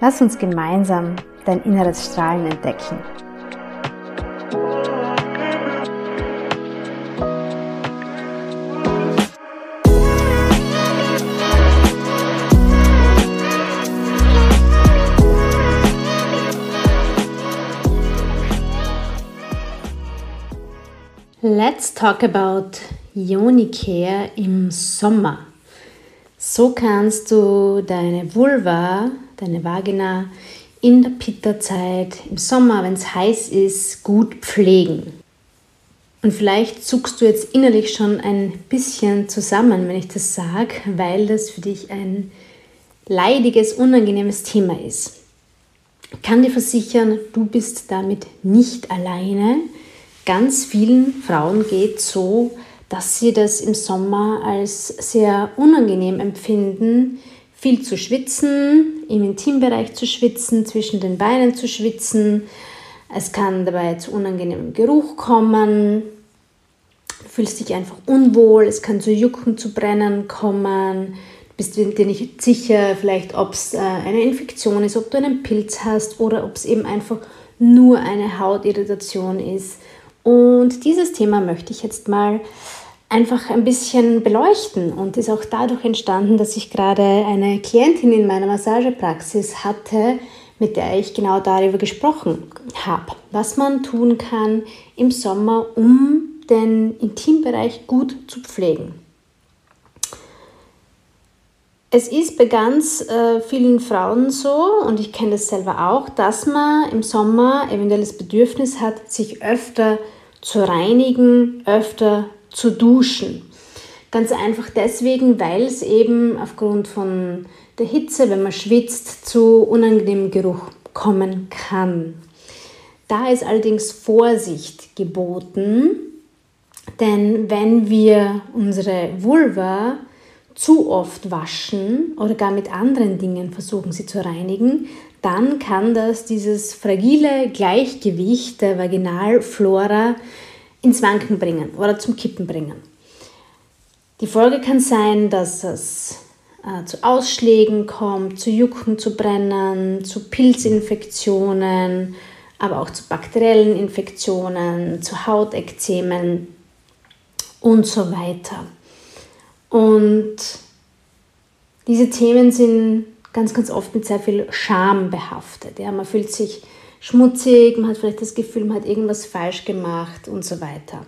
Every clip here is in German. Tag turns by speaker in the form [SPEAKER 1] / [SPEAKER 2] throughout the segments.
[SPEAKER 1] Lass uns gemeinsam dein inneres Strahlen entdecken. Let's talk about Yoni Care im Sommer. So kannst du deine Vulva, deine Vagina in der Pitta-Zeit im Sommer, wenn es heiß ist, gut pflegen. Und vielleicht zuckst du jetzt innerlich schon ein bisschen zusammen, wenn ich das sage, weil das für dich ein leidiges, unangenehmes Thema ist. Ich kann dir versichern, du bist damit nicht alleine Ganz vielen Frauen geht so, dass sie das im Sommer als sehr unangenehm empfinden, viel zu schwitzen, im Intimbereich zu schwitzen, zwischen den Beinen zu schwitzen. Es kann dabei zu unangenehmem Geruch kommen. Du fühlst dich einfach unwohl, es kann zu Jucken, zu Brennen kommen. Du bist dir nicht sicher, vielleicht ob es äh, eine Infektion ist, ob du einen Pilz hast oder ob es eben einfach nur eine Hautirritation ist. Und dieses Thema möchte ich jetzt mal einfach ein bisschen beleuchten und ist auch dadurch entstanden, dass ich gerade eine Klientin in meiner Massagepraxis hatte, mit der ich genau darüber gesprochen habe, was man tun kann im Sommer, um den Intimbereich gut zu pflegen. Es ist bei ganz äh, vielen Frauen so, und ich kenne das selber auch, dass man im Sommer eventuell das Bedürfnis hat, sich öfter zu reinigen, öfter zu duschen. Ganz einfach deswegen, weil es eben aufgrund von der Hitze, wenn man schwitzt, zu unangenehmem Geruch kommen kann. Da ist allerdings Vorsicht geboten, denn wenn wir unsere Vulva zu oft waschen oder gar mit anderen Dingen versuchen, sie zu reinigen, dann kann das dieses fragile Gleichgewicht der Vaginalflora ins Wanken bringen oder zum Kippen bringen. Die Folge kann sein, dass es äh, zu Ausschlägen kommt, zu Jucken, zu Brennen, zu Pilzinfektionen, aber auch zu bakteriellen Infektionen, zu Hautekzemen und so weiter. Und diese Themen sind ganz, ganz oft mit sehr viel Scham behaftet. Ja, man fühlt sich schmutzig, man hat vielleicht das Gefühl, man hat irgendwas falsch gemacht und so weiter.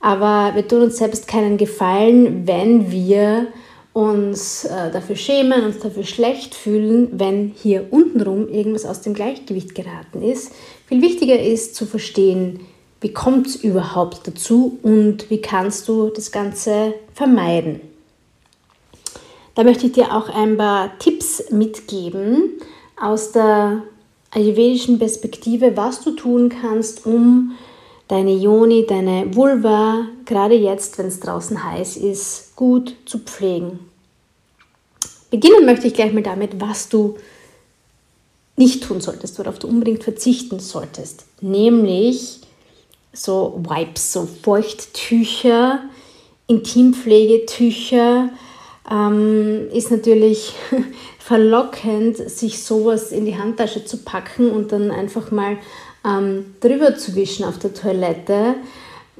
[SPEAKER 1] Aber wir tun uns selbst keinen Gefallen, wenn wir uns äh, dafür schämen, uns dafür schlecht fühlen, wenn hier untenrum irgendwas aus dem Gleichgewicht geraten ist. Viel wichtiger ist zu verstehen, wie kommt es überhaupt dazu und wie kannst du das Ganze vermeiden. Da möchte ich dir auch ein paar Tipps mitgeben aus der ayurvedischen Perspektive, was du tun kannst, um deine Yoni, deine Vulva, gerade jetzt, wenn es draußen heiß ist, gut zu pflegen. Beginnen möchte ich gleich mal damit, was du nicht tun solltest, worauf du unbedingt verzichten solltest. Nämlich so Wipes, so Feuchttücher, Intimpflegetücher, ähm, ist natürlich verlockend, sich sowas in die Handtasche zu packen und dann einfach mal ähm, drüber zu wischen auf der Toilette.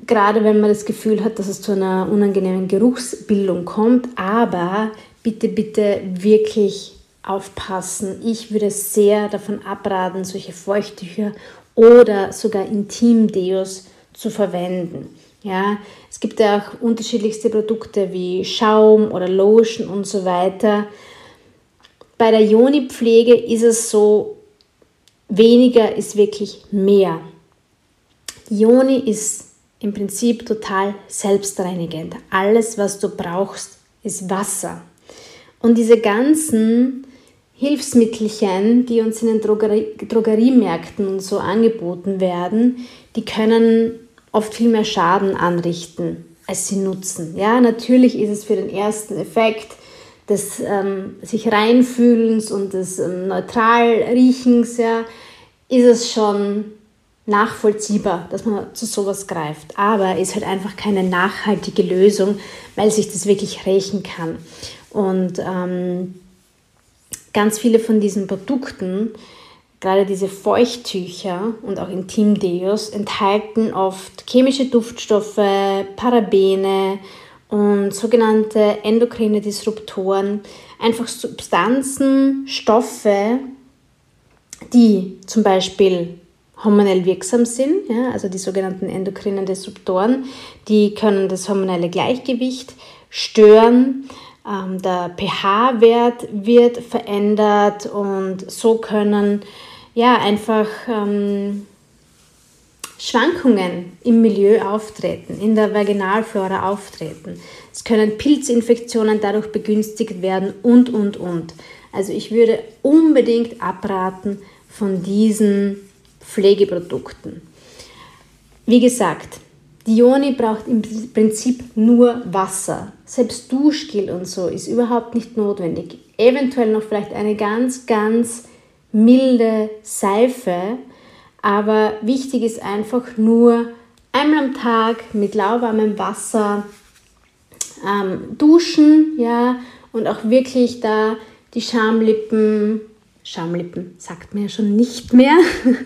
[SPEAKER 1] Gerade wenn man das Gefühl hat, dass es zu einer unangenehmen Geruchsbildung kommt. Aber bitte, bitte wirklich aufpassen. Ich würde sehr davon abraten, solche Feuchttücher oder sogar Intimdeos zu verwenden. Ja, es gibt ja auch unterschiedlichste Produkte wie Schaum oder Lotion und so weiter. Bei der Joni-Pflege ist es so, weniger ist wirklich mehr. Joni ist im Prinzip total selbstreinigend. Alles, was du brauchst, ist Wasser. Und diese ganzen Hilfsmittelchen, die uns in den Drogerie Drogeriemärkten und so angeboten werden, die können oft viel mehr Schaden anrichten, als sie nutzen. Ja, natürlich ist es für den ersten Effekt des ähm, sich reinfühlens und des ähm, neutral riechens, ja, ist es schon nachvollziehbar, dass man zu sowas greift. Aber ist halt einfach keine nachhaltige Lösung, weil sich das wirklich rächen kann. Und ähm, ganz viele von diesen Produkten Gerade diese Feuchttücher und auch Intimdeos enthalten oft chemische Duftstoffe, Parabene und sogenannte endokrine Disruptoren, einfach Substanzen, Stoffe, die zum Beispiel hormonell wirksam sind, ja, also die sogenannten endokrinen Disruptoren, die können das hormonelle Gleichgewicht stören. Ähm, der pH-Wert wird verändert und so können ja, einfach ähm, Schwankungen im Milieu auftreten, in der Vaginalflora auftreten. Es können Pilzinfektionen dadurch begünstigt werden und, und, und. Also ich würde unbedingt abraten von diesen Pflegeprodukten. Wie gesagt, die braucht im Prinzip nur Wasser. Selbst Duschgel und so ist überhaupt nicht notwendig. Eventuell noch vielleicht eine ganz, ganz milde Seife, aber wichtig ist einfach nur einmal am Tag mit lauwarmem Wasser ähm, duschen, ja, und auch wirklich da die Schamlippen, Schamlippen sagt man ja schon nicht mehr,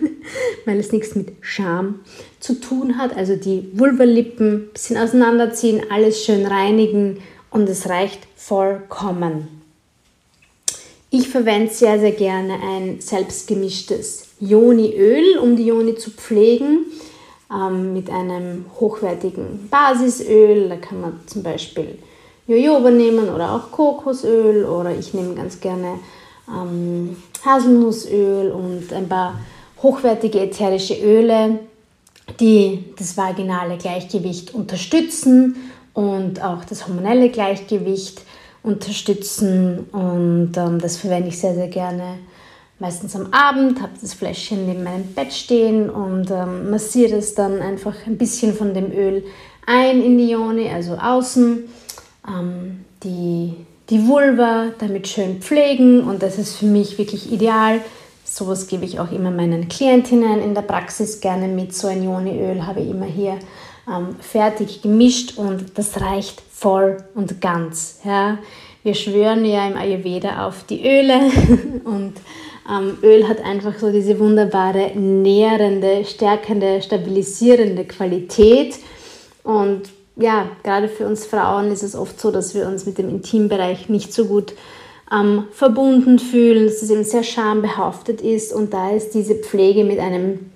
[SPEAKER 1] weil es nichts mit Scham zu tun hat, also die Vulvalippen ein bisschen auseinanderziehen, alles schön reinigen und es reicht vollkommen. Ich verwende sehr, sehr gerne ein selbstgemischtes Joni-Öl, um die Joni zu pflegen, ähm, mit einem hochwertigen Basisöl. Da kann man zum Beispiel Jojoba nehmen oder auch Kokosöl oder ich nehme ganz gerne ähm, Haselnussöl und ein paar hochwertige ätherische Öle, die das vaginale Gleichgewicht unterstützen und auch das hormonelle Gleichgewicht unterstützen und ähm, das verwende ich sehr, sehr gerne. Meistens am Abend, habe das Fläschchen neben meinem Bett stehen und ähm, massiere es dann einfach ein bisschen von dem Öl ein in die Ione, also außen, ähm, die, die Vulva damit schön pflegen und das ist für mich wirklich ideal. Sowas gebe ich auch immer meinen Klientinnen in der Praxis gerne mit. So ein Ione-Öl habe ich immer hier ähm, fertig gemischt und das reicht voll und ganz. Ja. Wir schwören ja im Ayurveda auf die Öle und ähm, Öl hat einfach so diese wunderbare nährende, stärkende, stabilisierende Qualität und ja, gerade für uns Frauen ist es oft so, dass wir uns mit dem Intimbereich nicht so gut ähm, verbunden fühlen, dass es eben sehr schambehaftet ist und da ist diese Pflege mit einem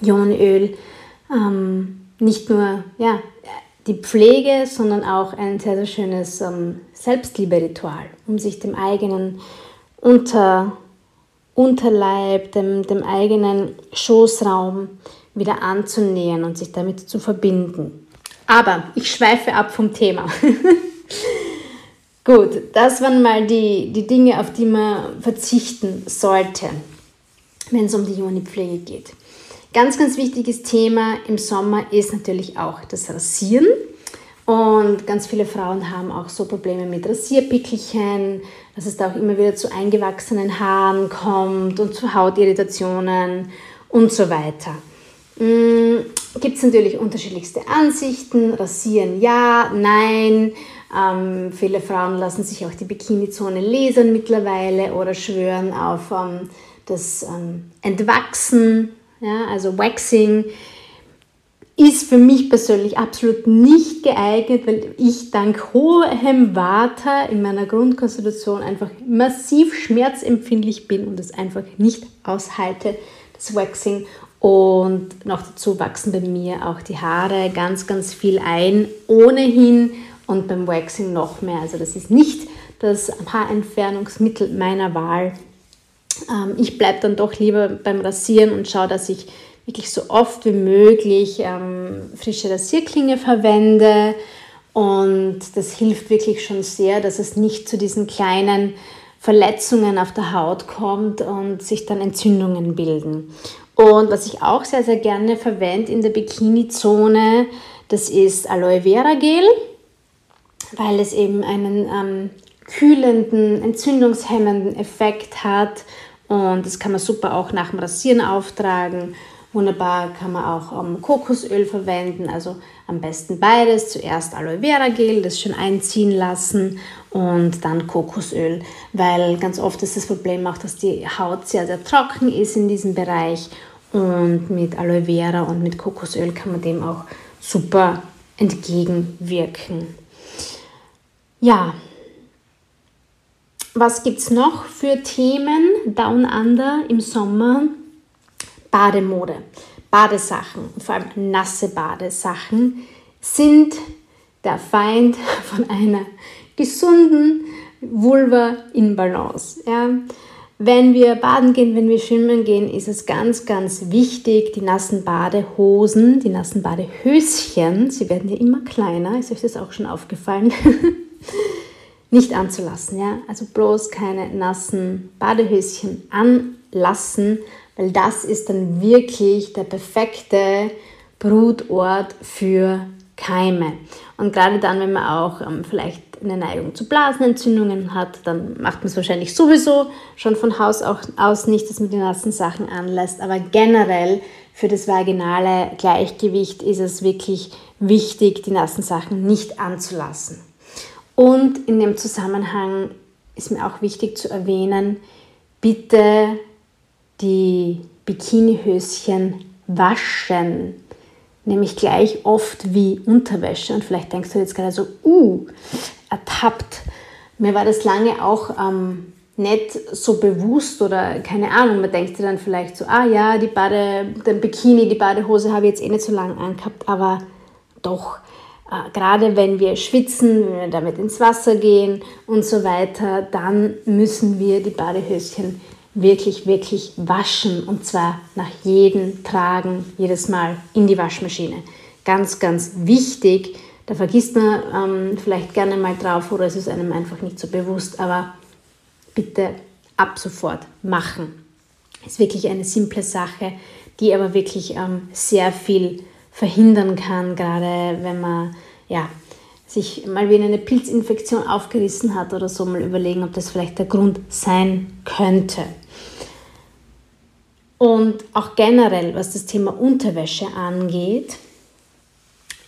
[SPEAKER 1] Ionöl ähm, nicht nur ja, die Pflege, sondern auch ein sehr, sehr schönes ähm, Selbstliebe-Ritual, um sich dem eigenen Unter, Unterleib, dem, dem eigenen Schoßraum wieder anzunähern und sich damit zu verbinden. Aber ich schweife ab vom Thema. Gut, das waren mal die, die Dinge, auf die man verzichten sollte, wenn es um die Juni-Pflege geht. Ganz, ganz wichtiges Thema im Sommer ist natürlich auch das Rasieren. Und ganz viele Frauen haben auch so Probleme mit Rasierpickelchen, dass es da auch immer wieder zu eingewachsenen Haaren kommt und zu Hautirritationen und so weiter. Mm, Gibt es natürlich unterschiedlichste Ansichten. Rasieren ja, nein. Ähm, viele Frauen lassen sich auch die Bikini-Zone lasern mittlerweile oder schwören auf ähm, das ähm, Entwachsen ja, also Waxing. ist für mich persönlich absolut nicht geeignet, weil ich dank hohem Vata in meiner Grundkonstitution einfach massiv schmerzempfindlich bin und es einfach nicht aushalte, das Waxing. Und noch dazu wachsen bei mir auch die Haare ganz, ganz viel ein, ohnehin und beim Waxing noch mehr. Also das ist nicht das Haarentfernungsmittel meiner Wahl. Ähm, ich bleibe dann doch lieber beim Rasieren und schaue, dass ich wirklich so oft wie möglich ähm, frische Rasierklinge verwende. Und das hilft wirklich schon sehr, dass es nicht zu diesen kleinen Verletzungen auf der Haut kommt und sich dann Entzündungen bilden. Und was ich auch sehr, sehr gerne verwende in der Bikini-Zone, das ist Aloe Vera Gel, weil es eben einen ähm, kühlenden, entzündungshemmenden Effekt hat. Und das kann man super auch nach dem Rasieren auftragen Wunderbar kann man auch um, Kokosöl verwenden, also am besten beides. Zuerst Aloe Vera Gel, das schön einziehen lassen und dann Kokosöl, weil ganz oft ist das Problem auch, dass die Haut sehr, sehr trocken ist in diesem Bereich und mit Aloe Vera und mit Kokosöl kann man dem auch super entgegenwirken. Ja, was gibt es noch für Themen Down Under im Sommer? Bademode, Badesachen, vor allem nasse Badesachen, sind der Feind von einer gesunden Vulva in Balance. Ja. Wenn wir baden gehen, wenn wir schwimmen gehen, ist es ganz, ganz wichtig, die nassen Badehosen, die nassen Badehöschen, sie werden ja immer kleiner, ist euch das auch schon aufgefallen, nicht anzulassen. Ja? Also bloß keine nassen Badehöschen anlassen, weil das ist dann wirklich der perfekte Brutort für Keime. Und gerade dann, wenn man auch ähm, vielleicht eine Neigung zu Blasenentzündungen hat, dann macht man es wahrscheinlich sowieso schon von Haus aus nicht, dass man die nassen Sachen anlässt. Aber generell für das vaginale Gleichgewicht ist es wirklich wichtig, die nassen Sachen nicht anzulassen. Und in dem Zusammenhang ist mir auch wichtig zu erwähnen, bitte die Bikinihöschen waschen. Nämlich gleich oft wie Unterwäsche. Und vielleicht denkst du jetzt gerade so, uh, ertappt. Mir war das lange auch ähm, nicht so bewusst oder keine Ahnung. Man denkt dann vielleicht so, ah ja, die Bade, den Bikini, die Badehose habe ich jetzt eh nicht so lange angehabt, aber doch. Äh, gerade wenn wir schwitzen, wenn wir damit ins Wasser gehen und so weiter, dann müssen wir die Badehöschen wirklich, wirklich waschen und zwar nach jedem Tragen, jedes Mal in die Waschmaschine. Ganz, ganz wichtig. Da vergisst man ähm, vielleicht gerne mal drauf oder es ist einem einfach nicht so bewusst, aber bitte ab sofort machen. Ist wirklich eine simple Sache, die aber wirklich ähm, sehr viel verhindern kann, gerade wenn man ja, sich mal wie eine Pilzinfektion aufgerissen hat oder so, mal überlegen, ob das vielleicht der Grund sein könnte. Und auch generell, was das Thema Unterwäsche angeht,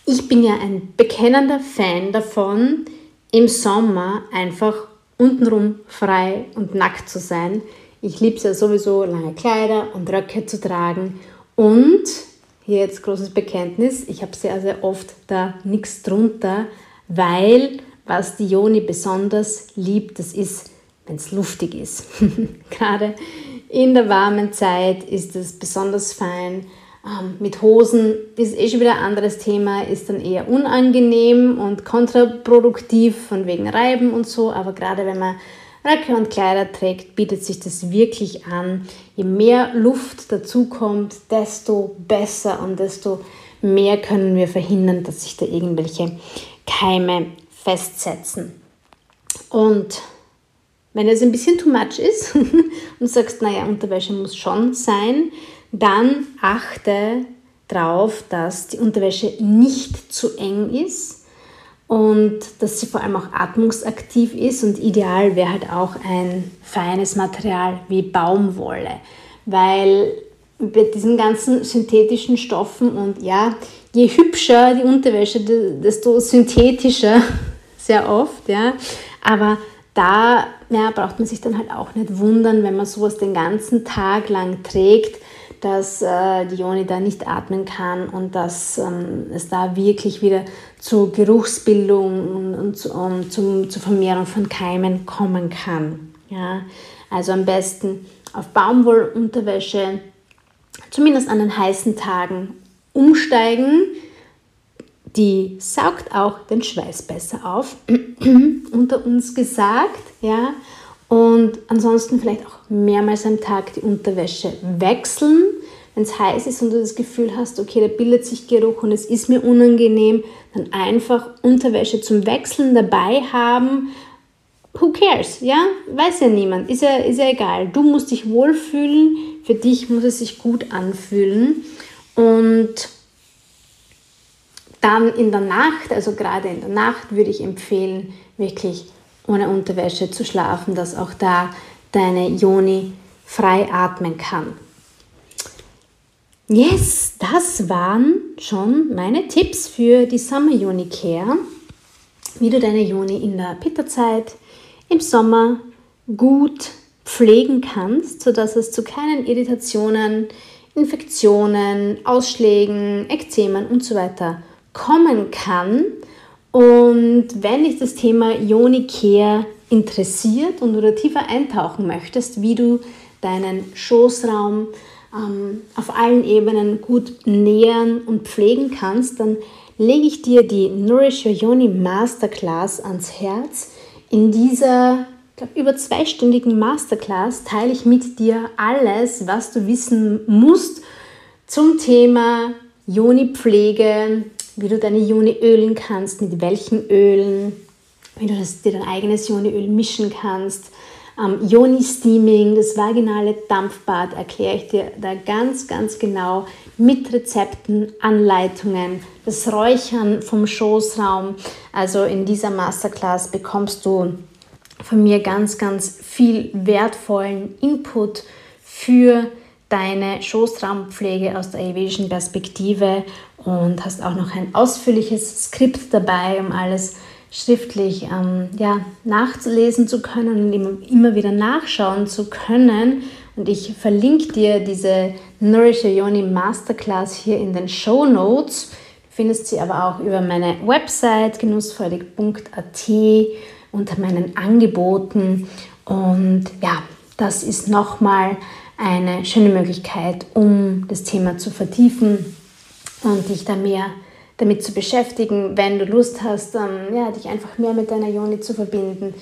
[SPEAKER 1] ich bin ja ein bekennender Fan davon, im Sommer einfach untenrum frei und nackt zu sein. Ich liebe es ja sowieso, lange Kleider und Röcke zu tragen. Und hier jetzt großes Bekenntnis, ich habe sehr, sehr oft da nichts drunter, weil was die Joni besonders liebt, das ist, wenn es luftig ist. Gerade in der warmen Zeit ist es besonders fein. Ähm, mit Hosen ist eh schon wieder ein anderes Thema, ist dann eher unangenehm und kontraproduktiv von wegen Reiben und so. Aber gerade wenn man Röcke und Kleider trägt, bietet sich das wirklich an. Je mehr Luft dazukommt, desto besser und desto mehr können wir verhindern, dass sich da irgendwelche Keime festsetzen. Und wenn es ein bisschen too much ist und sagst, naja, Unterwäsche muss schon sein, dann achte darauf, dass die Unterwäsche nicht zu eng ist und dass sie vor allem auch atmungsaktiv ist und ideal wäre halt auch ein feines Material wie Baumwolle, weil bei diesen ganzen synthetischen Stoffen und ja, je hübscher die Unterwäsche, desto synthetischer sehr oft, ja, aber da ja, braucht man sich dann halt auch nicht wundern, wenn man sowas den ganzen Tag lang trägt, dass äh, die Joni da nicht atmen kann und dass ähm, es da wirklich wieder zu Geruchsbildung und, und zu, um, zum, zur Vermehrung von Keimen kommen kann. Ja? Also am besten auf Baumwollunterwäsche, zumindest an den heißen Tagen, umsteigen. Die saugt auch den Schweiß besser auf, unter uns gesagt, ja. Und ansonsten vielleicht auch mehrmals am Tag die Unterwäsche wechseln. Wenn es heiß ist und du das Gefühl hast, okay, da bildet sich Geruch und es ist mir unangenehm, dann einfach Unterwäsche zum Wechseln dabei haben. Who cares? Ja, weiß ja niemand. Ist ja, ist ja egal. Du musst dich wohlfühlen. Für dich muss es sich gut anfühlen. Und dann in der Nacht, also gerade in der Nacht, würde ich empfehlen, wirklich ohne Unterwäsche zu schlafen, dass auch da deine Joni frei atmen kann. Yes, das waren schon meine Tipps für die Summer Joni Care, wie du deine Joni in der Pitterzeit im Sommer gut pflegen kannst, sodass es zu keinen Irritationen, Infektionen, Ausschlägen, Ekzemen und so weiter kommen kann. Und wenn dich das Thema Yoni Care interessiert und du da tiefer eintauchen möchtest, wie du deinen Schoßraum ähm, auf allen Ebenen gut nähern und pflegen kannst, dann lege ich dir die Nourish Your Yoni Masterclass ans Herz. In dieser glaub, über zweistündigen Masterclass teile ich mit dir alles, was du wissen musst zum Thema Yoni-Pflege, wie du deine Juni ölen kannst, mit welchen Ölen, wie du das, dir dein eigenes Joni-Öl mischen kannst. Ähm, Joni-Steaming, das vaginale Dampfbad, erkläre ich dir da ganz, ganz genau mit Rezepten, Anleitungen, das Räuchern vom Schoßraum. Also in dieser Masterclass bekommst du von mir ganz, ganz viel wertvollen Input für deine Schoßraumpflege aus der ayurvedischen Perspektive und hast auch noch ein ausführliches Skript dabei, um alles schriftlich ähm, ja, nachlesen zu können und immer, wieder nachschauen zu können. Und ich verlinke dir diese Nourish Yoni Masterclass hier in den Show Notes. Du findest sie aber auch über meine Website genussfreudig.at unter meinen Angeboten. Und ja, das ist nochmal eine schöne Möglichkeit, um das Thema zu vertiefen und dich da mehr damit zu beschäftigen, wenn du Lust hast, ähm, ja, dich einfach mehr mit deiner Joni zu verbinden,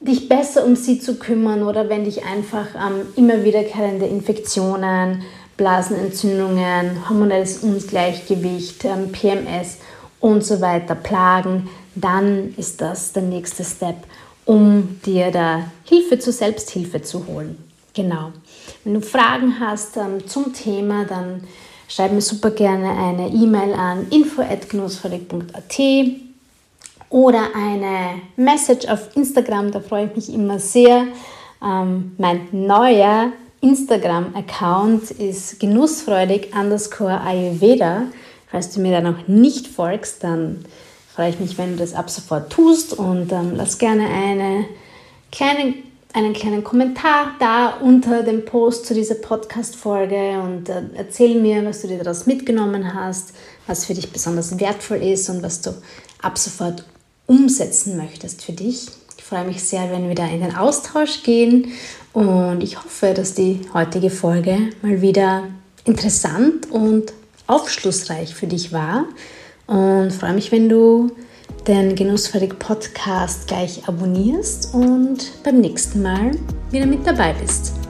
[SPEAKER 1] dich besser um sie zu kümmern oder wenn dich einfach ähm, immer wiederkehrende Infektionen, Blasenentzündungen, hormonelles Ungleichgewicht, ähm, PMS und so weiter plagen, dann ist das der nächste Step, um dir da Hilfe zur Selbsthilfe zu holen. Genau. Wenn du Fragen hast ähm, zum Thema, dann schreib mir super gerne eine E-Mail an info.genussvollig.at oder eine Message auf Instagram, da freue ich mich immer sehr. Ähm, mein neuer Instagram-Account ist genussfreudig underscore Ayurveda. Falls du mir da noch nicht folgst, dann freue ich mich, wenn du das ab sofort tust und ähm, lass gerne eine kleine einen kleinen Kommentar da unter dem Post zu dieser Podcast-Folge und äh, erzähl mir, was du dir daraus mitgenommen hast, was für dich besonders wertvoll ist und was du ab sofort umsetzen möchtest für dich. Ich freue mich sehr, wenn wir da in den Austausch gehen und ich hoffe, dass die heutige Folge mal wieder interessant und aufschlussreich für dich war und freue mich, wenn du den Genussfertig Podcast gleich abonnierst und beim nächsten Mal wieder mit dabei bist.